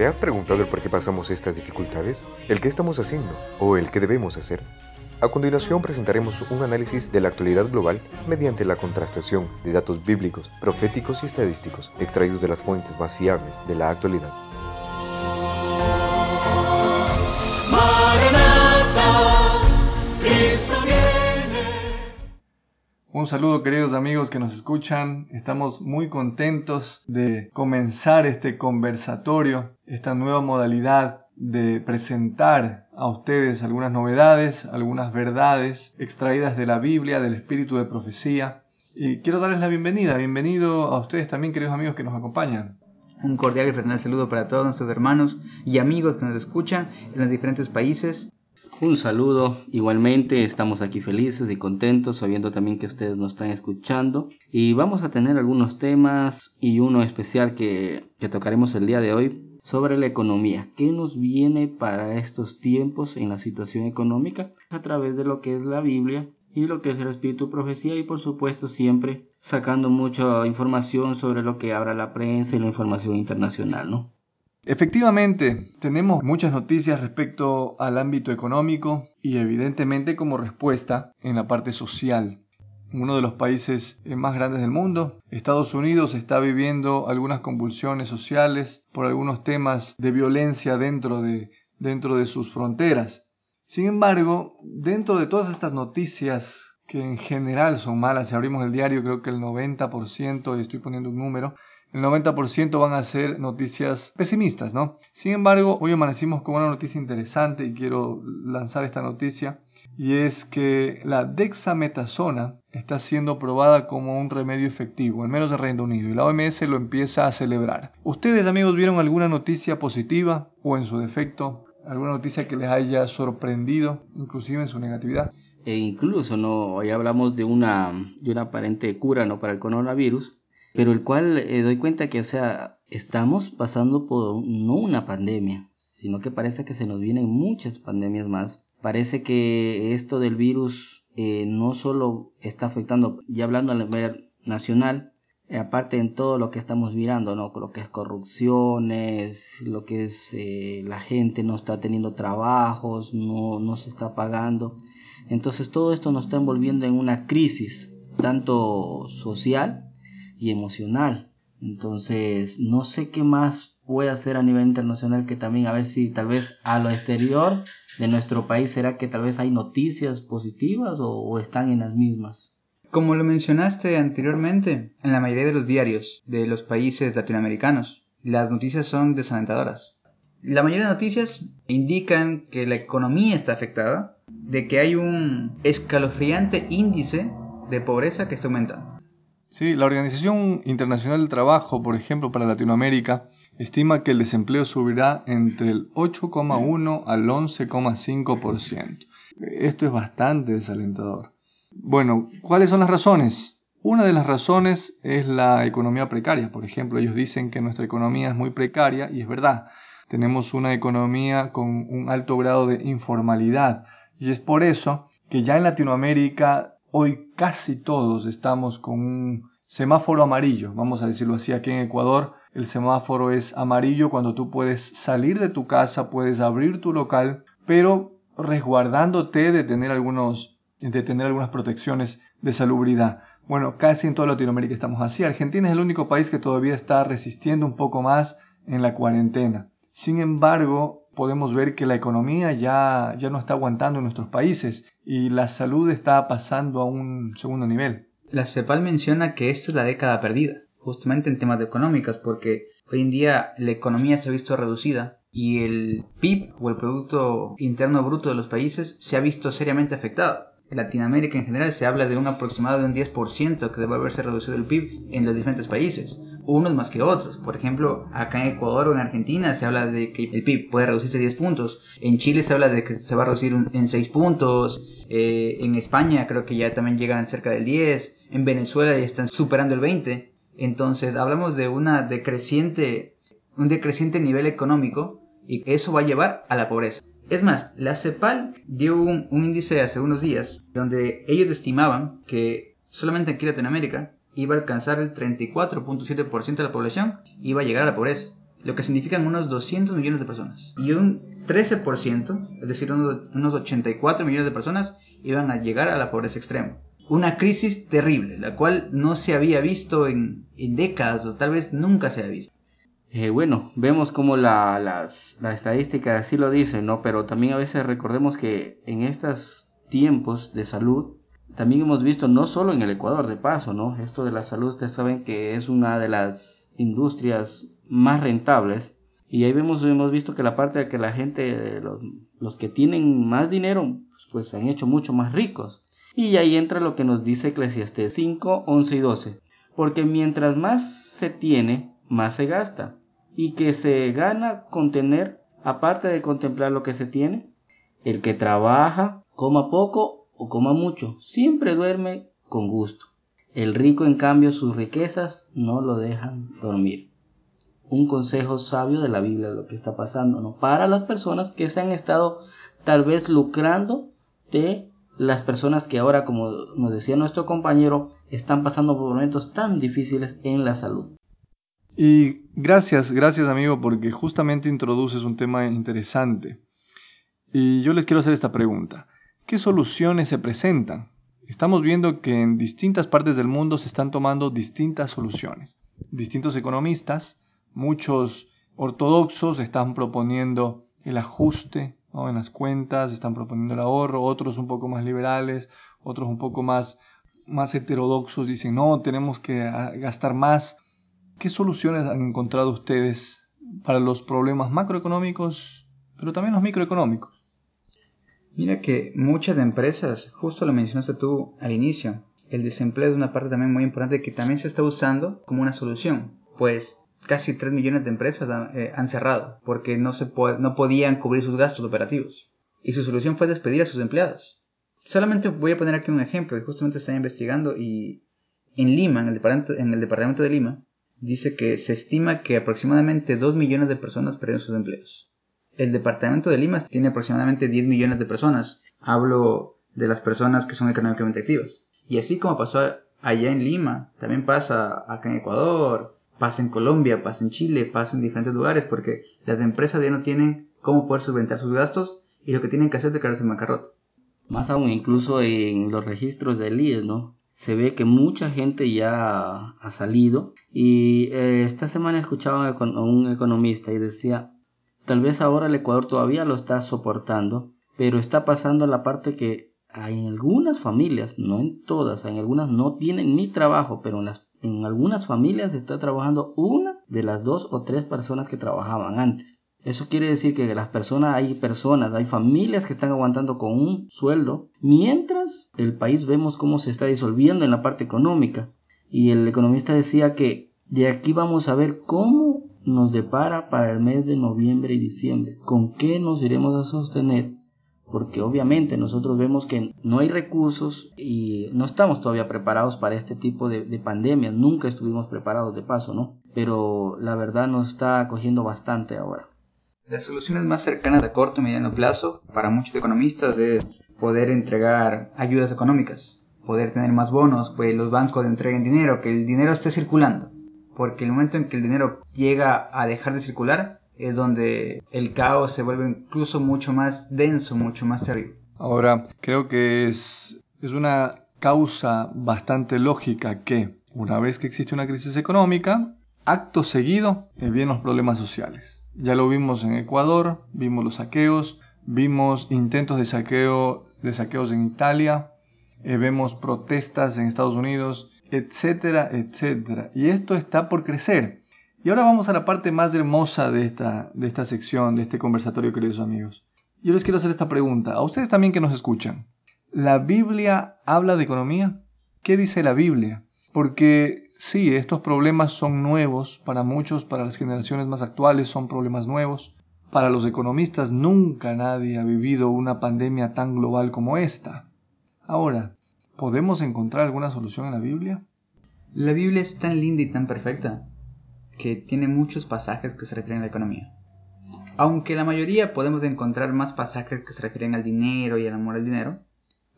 ¿Te has preguntado el por qué pasamos estas dificultades? ¿El qué estamos haciendo? ¿O el qué debemos hacer? A continuación presentaremos un análisis de la actualidad global mediante la contrastación de datos bíblicos, proféticos y estadísticos extraídos de las fuentes más fiables de la actualidad. Un saludo queridos amigos que nos escuchan. Estamos muy contentos de comenzar este conversatorio, esta nueva modalidad de presentar a ustedes algunas novedades, algunas verdades extraídas de la Biblia, del espíritu de profecía. Y quiero darles la bienvenida. Bienvenido a ustedes también, queridos amigos que nos acompañan. Un cordial y fraternal saludo para todos nuestros hermanos y amigos que nos escuchan en los diferentes países un saludo, igualmente estamos aquí felices y contentos sabiendo también que ustedes nos están escuchando y vamos a tener algunos temas y uno especial que, que tocaremos el día de hoy sobre la economía. ¿Qué nos viene para estos tiempos en la situación económica? A través de lo que es la Biblia y lo que es el espíritu profecía y por supuesto siempre sacando mucha información sobre lo que habla la prensa y la información internacional, ¿no? Efectivamente, tenemos muchas noticias respecto al ámbito económico y evidentemente como respuesta en la parte social. Uno de los países eh, más grandes del mundo, Estados Unidos, está viviendo algunas convulsiones sociales por algunos temas de violencia dentro de, dentro de sus fronteras. Sin embargo, dentro de todas estas noticias que en general son malas, si abrimos el diario creo que el 90%, y estoy poniendo un número, el 90% van a ser noticias pesimistas, ¿no? Sin embargo, hoy amanecimos con una noticia interesante y quiero lanzar esta noticia y es que la dexametasona está siendo probada como un remedio efectivo, al menos en Reino Unido, y la OMS lo empieza a celebrar. ¿Ustedes, amigos, vieron alguna noticia positiva o en su defecto alguna noticia que les haya sorprendido, inclusive en su negatividad? E incluso no, hoy hablamos de una, de una aparente cura no para el coronavirus, pero el cual eh, doy cuenta que, o sea, estamos pasando por no una pandemia, sino que parece que se nos vienen muchas pandemias más. Parece que esto del virus eh, no solo está afectando, ya hablando a nivel nacional, eh, aparte en todo lo que estamos mirando, ¿no? Lo que es corrupciones, lo que es la gente no está teniendo trabajos, no, no se está pagando. Entonces todo esto nos está envolviendo en una crisis, tanto social y emocional. Entonces, no sé qué más puede hacer a nivel internacional que también a ver si tal vez a lo exterior de nuestro país será que tal vez hay noticias positivas o, están en las mismas. Como lo mencionaste anteriormente, en la mayoría de los diarios de los países latinoamericanos, las noticias son desalentadoras. La mayoría de noticias indican que la economía está afectada, de que hay un escalofriante índice de pobreza que está aumentando. Sí, la Organización Internacional del Trabajo, por ejemplo, para Latinoamérica, estima que el desempleo subirá entre el 8,1 al 11,5%. Esto es bastante desalentador. Bueno, ¿cuáles son las razones? Una de las razones es la economía precaria. Por ejemplo, ellos dicen que nuestra economía es muy precaria y es verdad. Tenemos una economía con un alto grado de informalidad y es por eso que ya en Latinoamérica Hoy casi todos estamos con un semáforo amarillo, vamos a decirlo así, aquí en Ecuador el semáforo es amarillo cuando tú puedes salir de tu casa, puedes abrir tu local, pero resguardándote de tener, algunos, de tener algunas protecciones de salubridad. Bueno, casi en toda Latinoamérica estamos así. Argentina es el único país que todavía está resistiendo un poco más en la cuarentena. Sin embargo, podemos ver que la economía ya, ya no está aguantando en nuestros países y la salud está pasando a un segundo nivel. La CEPAL menciona que esta es la década perdida, justamente en temas económicos, porque hoy en día la economía se ha visto reducida y el PIB o el Producto Interno Bruto de los países se ha visto seriamente afectado. En Latinoamérica en general se habla de un aproximado de un 10% que debe haberse reducido el PIB en los diferentes países unos más que otros. Por ejemplo, acá en Ecuador o en Argentina se habla de que el PIB puede reducirse 10 puntos. En Chile se habla de que se va a reducir en 6 puntos. Eh, en España creo que ya también llegan cerca del 10. En Venezuela ya están superando el 20. Entonces hablamos de una decreciente, un decreciente nivel económico y eso va a llevar a la pobreza. Es más, la CEPAL dio un, un índice hace unos días donde ellos estimaban que solamente aquí en Latinoamérica iba a alcanzar el 34.7% de la población, iba a llegar a la pobreza. lo que significan unos 200 millones de personas. Y un 13%, es decir, unos 84 millones de personas, iban a llegar a la pobreza extrema. Una crisis terrible, la cual no se había visto en, décadas o tal vez nunca se ha visto. Eh, bueno, vemos como la, las, la estadística así lo dice, ¿no? Pero también a veces recordemos que en estos tiempos de salud, también hemos visto, no solo en el Ecuador de paso, ¿no? Esto de la salud, ustedes saben que es una de las industrias más rentables. Y ahí vemos, hemos visto que la parte de que la gente, los, los que tienen más dinero, pues se han hecho mucho más ricos. Y ahí entra lo que nos dice Eclesiastes 5, 11 y 12. Porque mientras más se tiene, más se gasta. Y que se gana con tener, aparte de contemplar lo que se tiene, el que trabaja, coma poco o coma mucho, siempre duerme con gusto. El rico, en cambio, sus riquezas no lo dejan dormir. Un consejo sabio de la Biblia de lo que está pasando, ¿no? Para las personas que se han estado tal vez lucrando de las personas que ahora, como nos decía nuestro compañero, están pasando por momentos tan difíciles en la salud. Y gracias, gracias amigo, porque justamente introduces un tema interesante. Y yo les quiero hacer esta pregunta. ¿Qué soluciones se presentan? Estamos viendo que en distintas partes del mundo se están tomando distintas soluciones. Distintos economistas, muchos ortodoxos están proponiendo el ajuste en las cuentas, están proponiendo el ahorro, otros un poco más liberales, otros un poco más, más heterodoxos dicen, no, tenemos que ah, gastar más. ¿Qué soluciones han encontrado ustedes para los problemas macroeconómicos, pero también los microeconómicos? Mira que muchas empresas, justo lo mencionaste tú al inicio, el desempleo es una parte también muy importante que también se está usando como una solución, pues casi 3 millones de empresas eh, han, cerrado porque no, se podían cubrir sus gastos operativos. Y su solución fue despedir a sus empleados. Solamente voy a poner aquí un ejemplo que justamente está investigando y en Lima, en el, departamento, en el departamento de Lima, dice que se estima que aproximadamente 2 millones de personas perdieron sus empleos. El departamento de Lima tiene aproximadamente 10 millones de personas. Hablo de las personas que son económicamente activas. Y así como pasó allá en Lima, también pasa acá en Ecuador, pasa en Colombia, pasa en Chile, pasa en diferentes lugares, porque las empresas ya no tienen cómo poder solventar sus gastos y lo que tienen que hacer es declararse en bancarrota. Más aún, incluso en los registros del IES, ¿no? Se ve que mucha gente ya ha salido y eh, esta semana escuchaba a un economista y decía, tal vez ahora el Ecuador todavía lo está soportando, pero está pasando la parte que en algunas familias, no en todas, en algunas no tienen ni trabajo, pero en las en algunas familias está trabajando una de las dos o tres personas que trabajaban antes. Eso quiere decir que las personas, hay personas, hay familias que están aguantando con un sueldo, mientras el país vemos cómo se está disolviendo en la parte económica. Y el economista decía que de aquí vamos a ver cómo nos depara para el mes de noviembre y diciembre, con qué nos iremos a sostener porque obviamente nosotros vemos que no hay recursos y no estamos todavía preparados para este tipo de, de pandemias, nunca estuvimos preparados de paso, ¿no? Pero la verdad nos está cogiendo bastante ahora. Las soluciones más cercanas a corto y mediano plazo para muchos economistas es poder entregar ayudas económicas, poder tener más bonos, pues los bancos entreguen dinero, que el dinero esté circulando, porque el momento en que el dinero llega a dejar de circular, es donde el caos se vuelve incluso mucho más denso, mucho más terrible. Ahora, creo que es, es una causa bastante lógica que una vez que existe una crisis económica, acto seguido eh, vienen los problemas sociales. Ya lo vimos en Ecuador, vimos los saqueos, vimos intentos de saqueo de saqueos en Italia, eh, vemos protestas en Estados Unidos, etcétera, etcétera. Y esto está por crecer. Y ahora vamos a la parte más hermosa de esta, de esta sección, de este conversatorio, queridos amigos. Yo les quiero hacer esta pregunta, a ustedes también que nos escuchan. ¿La Biblia habla de economía? ¿Qué dice la Biblia? Porque sí, estos problemas son nuevos para muchos, para las generaciones más actuales son problemas nuevos. Para los economistas nunca nadie ha vivido una pandemia tan global como esta. Ahora, ¿podemos encontrar alguna solución en la Biblia? La Biblia es tan linda y tan perfecta que tiene muchos pasajes que se refieren a la economía. Aunque la mayoría podemos encontrar más pasajes que se refieren al dinero y al amor al dinero,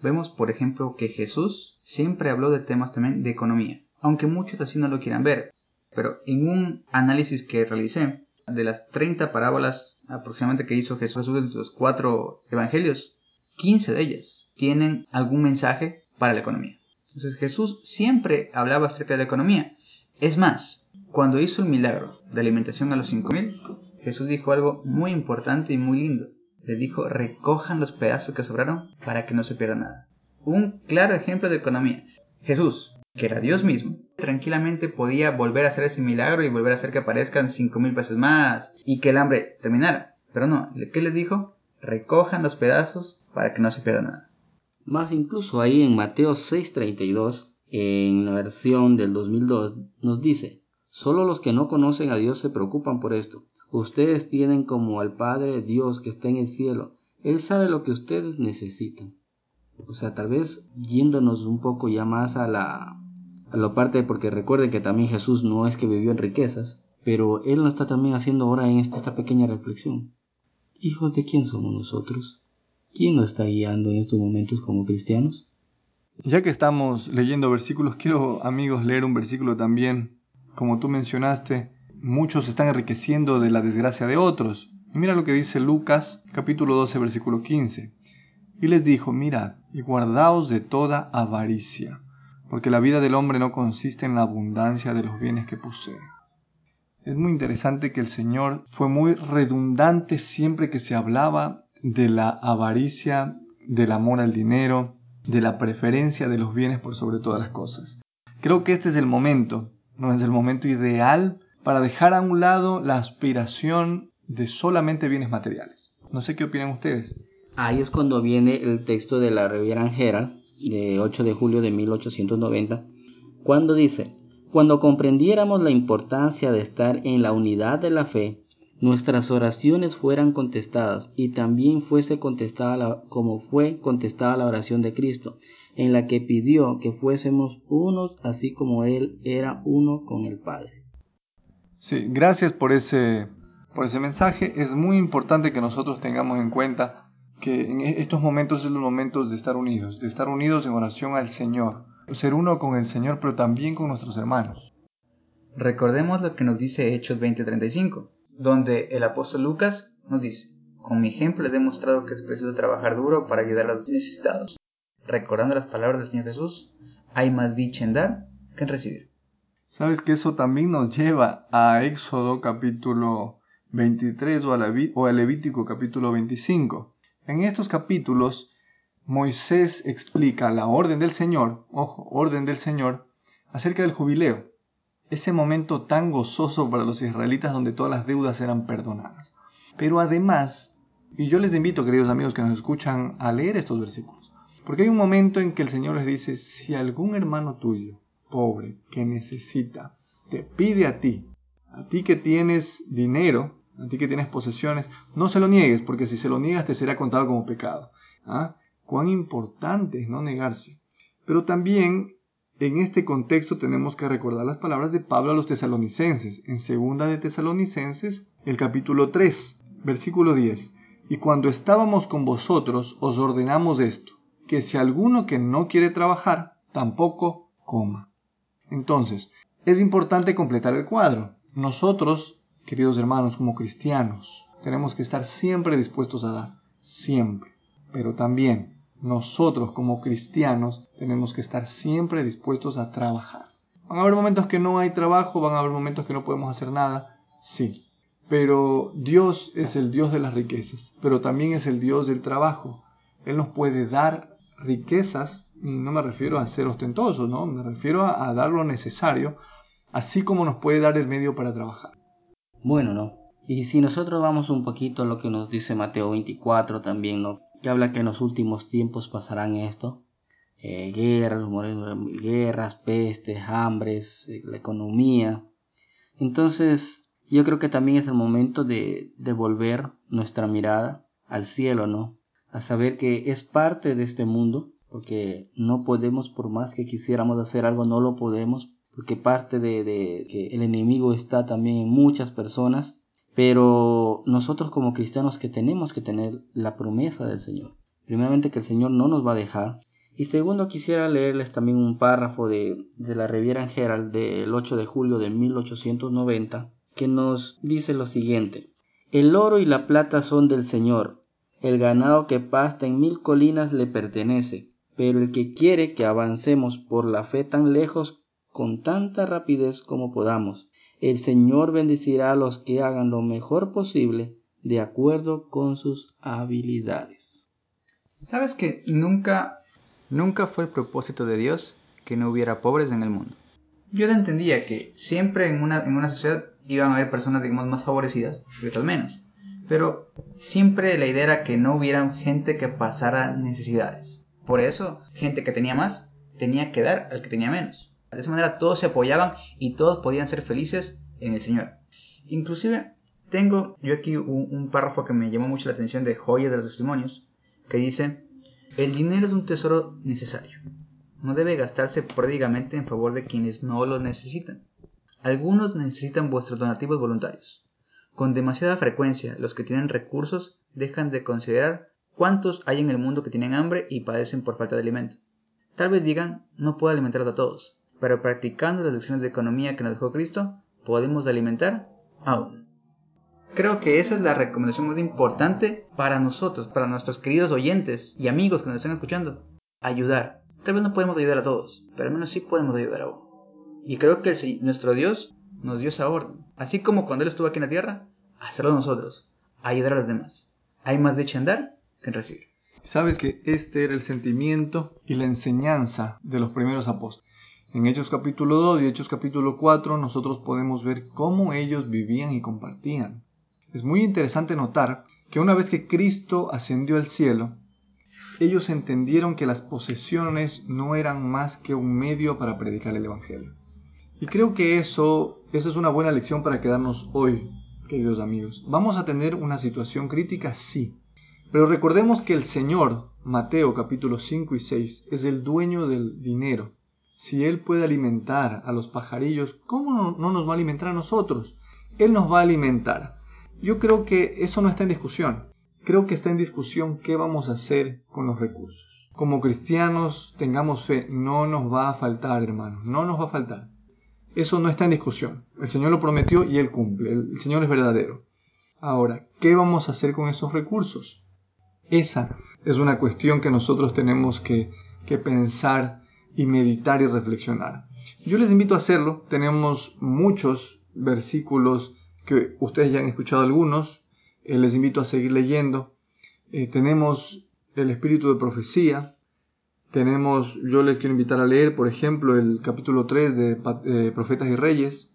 vemos por ejemplo que Jesús siempre habló de temas también de economía, aunque muchos así no lo quieran ver. Pero en un análisis que realicé, De las 30 parábolas aproximadamente que hizo Jesús en los cuatro evangelios, 15 de ellas tienen algún mensaje para la economía. Entonces Jesús siempre hablaba acerca de la economía. Es más, cuando hizo el milagro de alimentación a los 5000, Jesús dijo algo muy importante y muy lindo. Le dijo, recojan los pedazos que sobraron para que no se pierda nada. Un claro ejemplo de economía. Jesús, que era Dios mismo, tranquilamente podía volver a hacer ese milagro y volver a hacer que aparezcan 5000 pesos más y que el hambre terminara. Pero no, ¿qué les dijo? Recojan los pedazos para que no se pierda nada. Más incluso ahí en Mateo 6:32, en la versión del 2002, nos dice, solo los que no conocen a Dios se preocupan por esto. Ustedes tienen como al Padre Dios que está en el cielo. Él sabe lo que ustedes necesitan. O sea, tal vez yéndonos un poco ya más a la, a la parte, porque recuerden que también Jesús no es que vivió en riquezas, pero Él nos está también haciendo ahora en esta, esta pequeña reflexión. ¿Hijos de quién somos nosotros? ¿Quién nos está guiando en estos momentos como cristianos? Ya que estamos leyendo versículos, quiero amigos leer un versículo también. Como tú mencionaste, muchos están enriqueciendo de la desgracia de otros. Mira lo que dice Lucas capítulo 12 versículo 15. Y les dijo, mirad y guardaos de toda avaricia, porque la vida del hombre no consiste en la abundancia de los bienes que posee. Es muy interesante que el Señor fue muy redundante siempre que se hablaba de la avaricia, del amor al dinero, de la preferencia de los bienes por sobre todas las cosas. Creo que este es el momento, no es el momento ideal para dejar a un lado la aspiración de solamente bienes materiales. No sé qué opinan ustedes. Ahí es cuando viene el texto de la Riviera Herald de 8 de julio de 1890, cuando dice, cuando comprendiéramos la importancia de estar en la unidad de la fe, nuestras oraciones fueran contestadas y también fuese contestada como fue contestada la oración de Cristo, en la que pidió que fuésemos unos así como Él era uno con el Padre. Sí, gracias por ese, por ese mensaje. Es muy importante que nosotros tengamos en cuenta que en e-, estos momentos son los momentos de estar unidos, de estar unidos en oración al Señor, ser uno con el Señor, pero también con nuestros hermanos. Recordemos lo que nos dice Hechos 20:35 donde el apóstol Lucas nos dice, con mi ejemplo he demostrado que es preciso trabajar duro para ayudar a los necesitados. Recordando las palabras del Señor Jesús, hay más dicha en dar que en recibir. Sabes que eso también nos lleva a Éxodo capítulo 23 o a, Levítico capítulo 25. En estos capítulos, Moisés explica la orden del Señor, ojo, orden del Señor, acerca del jubileo ese momento tan gozoso para los israelitas donde todas las deudas eran perdonadas. Pero además, y yo les invito, queridos amigos que nos escuchan, a leer estos versículos, porque hay un momento en que el Señor les dice, si algún hermano tuyo, pobre, que necesita, te pide a ti, a ti que tienes dinero, a ti que tienes posesiones, no se lo niegues, porque si se lo niegas te será contado como pecado. ¿Ah? Cuán importante es no negarse. Pero también en este contexto tenemos que recordar las palabras de Pablo a los tesalonicenses, en segunda de Tesalonicenses, el capítulo 3, versículo 10. Y cuando estábamos con vosotros os ordenamos esto, que si alguno que no quiere trabajar, tampoco coma. Entonces, es importante completar el cuadro. Nosotros, queridos hermanos, como cristianos, tenemos que estar siempre dispuestos a dar, siempre. Pero también nosotros como cristianos tenemos que estar siempre dispuestos a trabajar. Van a haber momentos que no hay trabajo, van a haber momentos que no podemos hacer nada, sí. Pero Dios es el Dios de las riquezas, pero también es el Dios del trabajo. Él nos puede dar riquezas, y no me refiero a ser ostentosos, ¿no? Me refiero a, a dar lo necesario, así como nos puede dar el medio para trabajar. Bueno, ¿no? Y si nosotros vamos un poquito a lo que nos dice Mateo 24 también, ¿no? Que habla que en los últimos tiempos pasarán esto, eh, guerras, guerras, pestes, hambres, eh, la economía. Entonces, yo creo que también es el momento de devolver nuestra mirada al cielo, ¿no? A saber que es parte de este mundo, porque no podemos, por más que quisiéramos hacer algo, no lo podemos, porque parte de, de que el enemigo está también en muchas personas pero nosotros como cristianos que tenemos que tener la promesa del Señor. Primeramente que el Señor no nos va a dejar. Y segundo quisiera leerles también un párrafo de, de la Riviera Herald del 8 de julio de 1890 que nos dice lo siguiente. El oro y la plata son del Señor, el ganado que pasta en mil colinas le pertenece, pero el que quiere que avancemos por la fe tan lejos con tanta rapidez como podamos, el Señor bendecirá a los que hagan lo mejor posible de acuerdo con sus habilidades. ¿Sabes que nunca, nunca fue el propósito de Dios que no hubiera pobres en el mundo? Yo entendía que siempre en una, en una sociedad iban a haber personas, digamos, más favorecidas y otras menos. Pero siempre la idea era que no hubiera gente que pasara necesidades. Por eso, gente que tenía más tenía que dar al que tenía menos. De esa manera todos se apoyaban y todos podían ser felices en el Señor. Inclusive tengo yo aquí un, párrafo que me llamó mucho la atención de Joya de los Testimonios, que dice, el dinero es un tesoro necesario. No debe gastarse pródigamente en favor de quienes no lo necesitan. Algunos necesitan vuestros donativos voluntarios. Con demasiada frecuencia, los que tienen recursos dejan de considerar cuántos hay en el mundo que tienen hambre y padecen por falta de alimento. Tal vez digan, no puedo alimentar a todos, pero practicando las lecciones de economía que nos dejó Cristo, podemos alimentar a uno. Creo que esa es la recomendación más importante para nosotros, para nuestros queridos oyentes y amigos que nos están escuchando. Ayudar. Tal vez no podemos ayudar a todos, pero al menos sí podemos ayudar a uno. Y creo que nuestro Dios nos dio esa orden. Así como cuando Él estuvo aquí en la tierra, hacerlo nosotros, ayudar a los demás. Hay más de dar que en recibir. Sabes que este era el sentimiento y la enseñanza de los primeros apóstoles. En Hechos capítulo 2 y Hechos capítulo 4 nosotros podemos ver cómo ellos vivían y compartían. Es muy interesante notar que una vez que Cristo ascendió al cielo, ellos entendieron que las posesiones no eran más que un medio para predicar el Evangelio. Y creo que eso, eso es una buena lección para quedarnos hoy, queridos amigos. ¿Vamos a tener una situación crítica? Sí. Pero recordemos que el Señor, Mateo capítulo 5 y 6, es el dueño del dinero. Si Él puede alimentar a los pajarillos, ¿cómo no nos va a alimentar a nosotros? Él nos va a alimentar. Yo creo que eso no está en discusión. Creo que está en discusión qué vamos a hacer con los recursos. Como cristianos, tengamos fe, no nos va a faltar, hermanos, no nos va a faltar. Eso no está en discusión. El Señor lo prometió y Él cumple. El Señor es verdadero. Ahora, ¿qué vamos a hacer con esos recursos? Esa es una cuestión que nosotros tenemos que, pensar y meditar y reflexionar. Yo les invito a hacerlo. Tenemos muchos versículos que ustedes ya han escuchado algunos. Eh, les invito a seguir leyendo. Eh, tenemos el espíritu de profecía, tenemos, yo les quiero invitar a leer, por ejemplo, el capítulo 3 de Profetas y Reyes.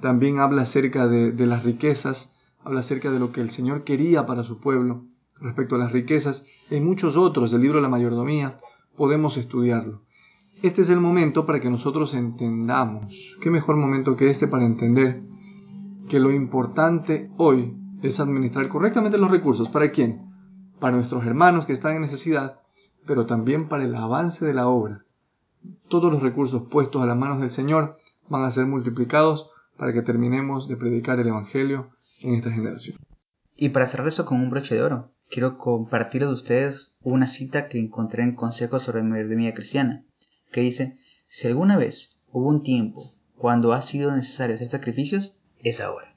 También habla acerca de, las riquezas, habla acerca de lo que el Señor quería para su pueblo respecto a las riquezas. En muchos otros del libro de la mayordomía podemos estudiarlo. Este es el momento para que nosotros entendamos. ¿Qué mejor momento que este para entender que lo importante hoy es administrar correctamente los recursos? ¿Para quién? Para nuestros hermanos que están en necesidad pero también para el avance de la obra. Todos los recursos puestos a las manos del Señor van a ser multiplicados para que terminemos de predicar el Evangelio en esta generación. Y para cerrar esto con un broche de oro, quiero compartir de ustedes una cita que encontré en Consejos sobre Mayordomía Cristiana, que dice, si alguna vez hubo un tiempo cuando ha sido necesario hacer sacrificios, es ahora.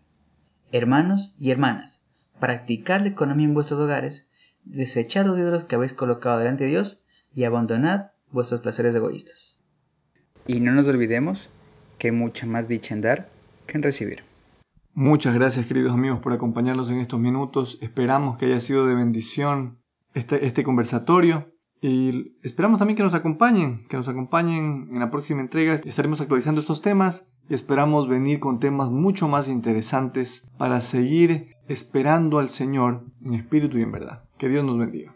Hermanos y hermanas, practicad la economía en vuestros hogares desechad los ídolos que habéis colocado delante de Dios y abandonad vuestros placeres egoístas. Y no nos olvidemos que mucha más dicha en dar que en recibir. Muchas gracias queridos amigos por acompañarnos en estos minutos. Esperamos que haya sido de bendición este, este conversatorio y esperamos también que nos acompañen, que nos acompañen en la próxima entrega. Estaremos actualizando estos temas y esperamos venir con temas mucho más interesantes para seguir esperando al Señor en espíritu y en verdad. Que Dios nos bendiga.